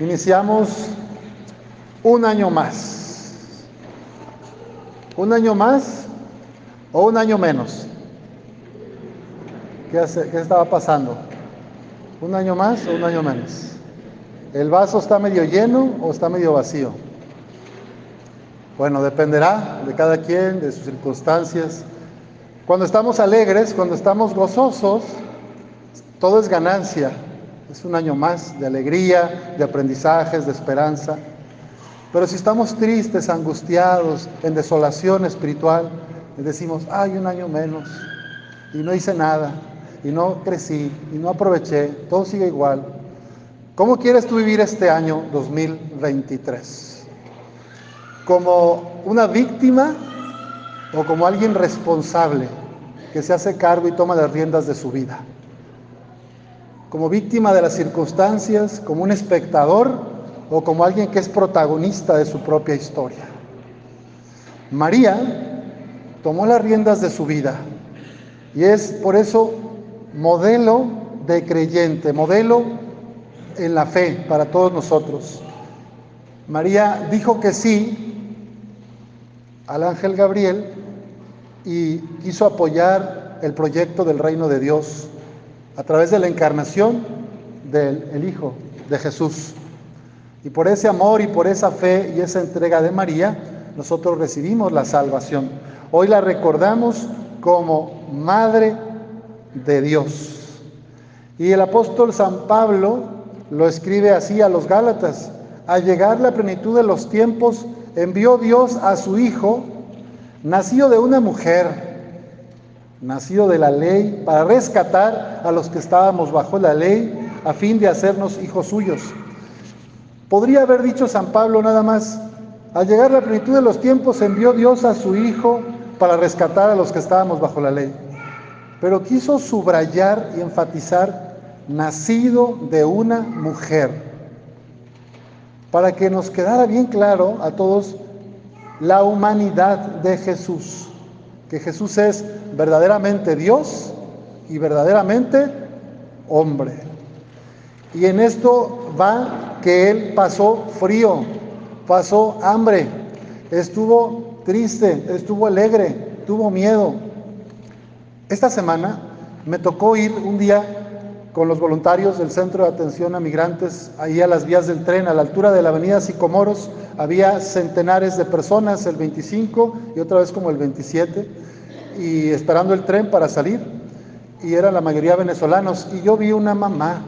Iniciamos un año más. ¿Un año más o un año menos? ¿Qué, qué estaba pasando? ¿Un año más o un año menos? ¿El vaso está medio lleno o está medio vacío? Bueno, dependerá de cada quien, de sus circunstancias. Cuando estamos alegres, cuando estamos gozosos, todo es ganancia. Es un año más de alegría, de aprendizajes, de esperanza. Pero si estamos tristes, angustiados, en desolación espiritual, decimos, hay un año menos y no hice nada, y no crecí, y no aproveché, todo sigue igual. ¿Cómo quieres tú vivir este año 2023? ¿Como una víctima o como alguien responsable que se hace cargo y toma las riendas de su vida? Como víctima de las circunstancias, como un espectador o como alguien que es protagonista de su propia historia. María tomó las riendas de su vida y es por eso modelo de creyente, modelo en la fe para todos nosotros. María dijo que sí al ángel Gabriel y quiso apoyar el proyecto del reino de Dios a través de la encarnación del Hijo de Jesús. Y por ese amor y por esa fe y esa entrega de María, nosotros recibimos la salvación. Hoy la recordamos como Madre de Dios. Y el apóstol San Pablo lo escribe así a los Gálatas. Al llegar la plenitud de los tiempos, envió Dios a su Hijo, nacido de una mujer nacido de la ley, para rescatar a los que estábamos bajo la ley, a fin de hacernos hijos suyos. Podría haber dicho San Pablo nada más, al llegar la plenitud de los tiempos envió Dios a su Hijo para rescatar a los que estábamos bajo la ley. Pero quiso subrayar y enfatizar, nacido de una mujer, para que nos quedara bien claro a todos la humanidad de Jesús que Jesús es verdaderamente Dios y verdaderamente hombre. Y en esto va que Él pasó frío, pasó hambre, estuvo triste, estuvo alegre, tuvo miedo. Esta semana me tocó ir un día con los voluntarios del Centro de Atención a Migrantes, ahí a las vías del tren, a la altura de la avenida Sicomoros, había centenares de personas, el 25 y otra vez como el 27, y esperando el tren para salir, y era la mayoría venezolanos, y yo vi una mamá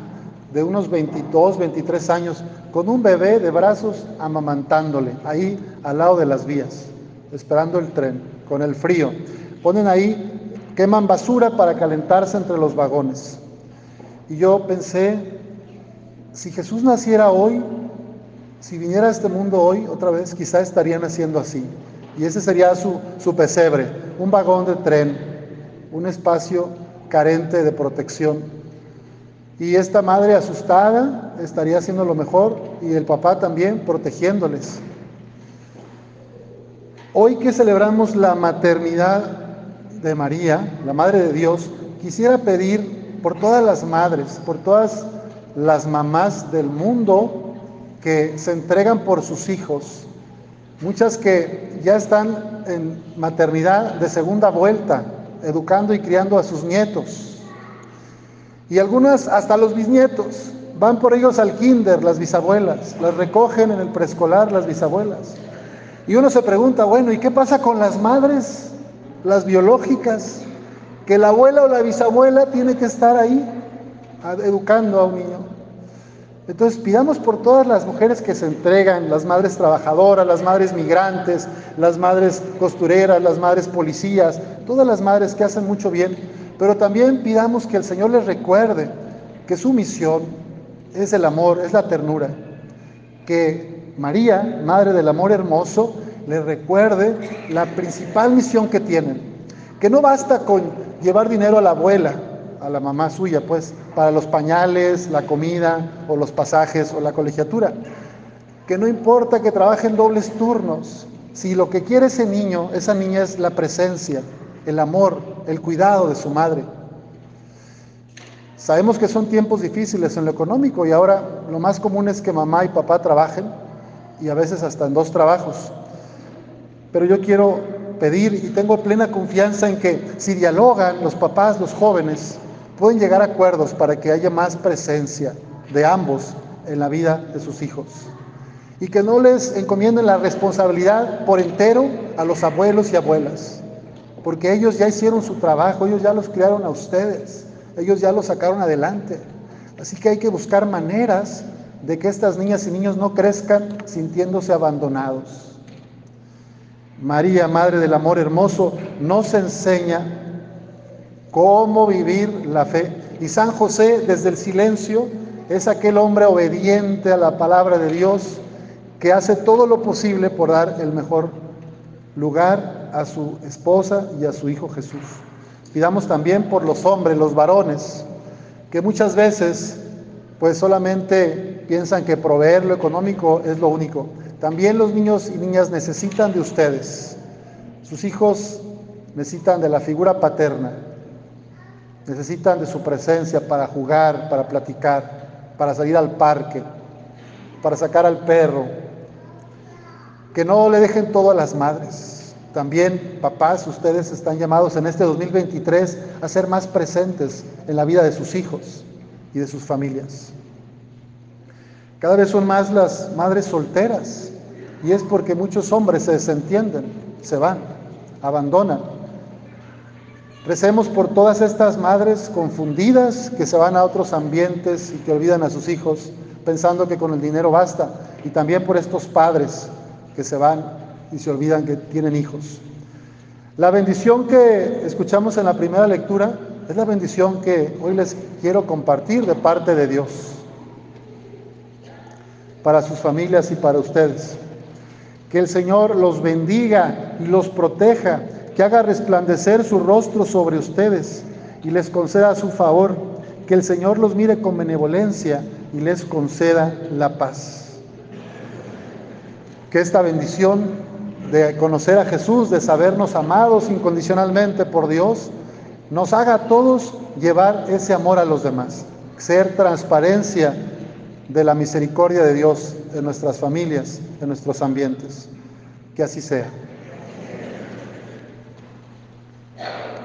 de unos 22, 23 años, con un bebé de brazos amamantándole, ahí al lado de las vías, esperando el tren, con el frío. Ponen ahí, queman basura para calentarse entre los vagones. Y yo pensé, si Jesús naciera hoy, si viniera a este mundo hoy otra vez, quizá estarían haciendo así. Y ese sería su, su pesebre, un vagón de tren, un espacio carente de protección. Y esta madre asustada estaría haciendo lo mejor y el papá también protegiéndoles. Hoy que celebramos la maternidad de María, la Madre de Dios, quisiera pedir por todas las madres, por todas las mamás del mundo que se entregan por sus hijos, muchas que ya están en maternidad de segunda vuelta, educando y criando a sus nietos, y algunas hasta los bisnietos, van por ellos al kinder, las bisabuelas, las recogen en el preescolar las bisabuelas. Y uno se pregunta, bueno, ¿y qué pasa con las madres, las biológicas? que la abuela o la bisabuela tiene que estar ahí educando a un niño. Entonces pidamos por todas las mujeres que se entregan, las madres trabajadoras, las madres migrantes, las madres costureras, las madres policías, todas las madres que hacen mucho bien, pero también pidamos que el Señor les recuerde que su misión es el amor, es la ternura, que María, Madre del Amor Hermoso, les recuerde la principal misión que tienen, que no basta con llevar dinero a la abuela, a la mamá suya, pues, para los pañales, la comida o los pasajes o la colegiatura. Que no importa que trabajen dobles turnos, si lo que quiere ese niño, esa niña es la presencia, el amor, el cuidado de su madre. Sabemos que son tiempos difíciles en lo económico y ahora lo más común es que mamá y papá trabajen y a veces hasta en dos trabajos. Pero yo quiero pedir y tengo plena confianza en que si dialogan los papás, los jóvenes, pueden llegar a acuerdos para que haya más presencia de ambos en la vida de sus hijos. Y que no les encomienden la responsabilidad por entero a los abuelos y abuelas, porque ellos ya hicieron su trabajo, ellos ya los criaron a ustedes. Ellos ya lo sacaron adelante. Así que hay que buscar maneras de que estas niñas y niños no crezcan sintiéndose abandonados. María, Madre del Amor Hermoso, nos enseña cómo vivir la fe. Y San José, desde el silencio, es aquel hombre obediente a la palabra de Dios que hace todo lo posible por dar el mejor lugar a su esposa y a su hijo Jesús. Pidamos también por los hombres, los varones, que muchas veces pues solamente piensan que proveer lo económico es lo único. También los niños y niñas necesitan de ustedes. Sus hijos necesitan de la figura paterna. Necesitan de su presencia para jugar, para platicar, para salir al parque, para sacar al perro. Que no le dejen todo a las madres también, papás, ustedes están llamados en este 2023 a ser más presentes en la vida de sus hijos y de sus familias. Cada vez son más las madres solteras y es porque muchos hombres se desentienden, se van, abandonan. Recemos por todas estas madres confundidas que se van a otros ambientes y que olvidan a sus hijos pensando que con el dinero basta. Y también por estos padres que se van y se olvidan que tienen hijos. La bendición que escuchamos en la primera lectura es la bendición que hoy les quiero compartir de parte de Dios para sus familias y para ustedes. Que el Señor los bendiga y los proteja, que haga resplandecer su rostro sobre ustedes y les conceda su favor, que el Señor los mire con benevolencia y les conceda la paz. Que esta bendición de conocer a Jesús, de sabernos amados incondicionalmente por Dios, nos haga a todos llevar ese amor a los demás, ser transparencia de la misericordia de Dios en nuestras familias, en nuestros ambientes. Que así sea.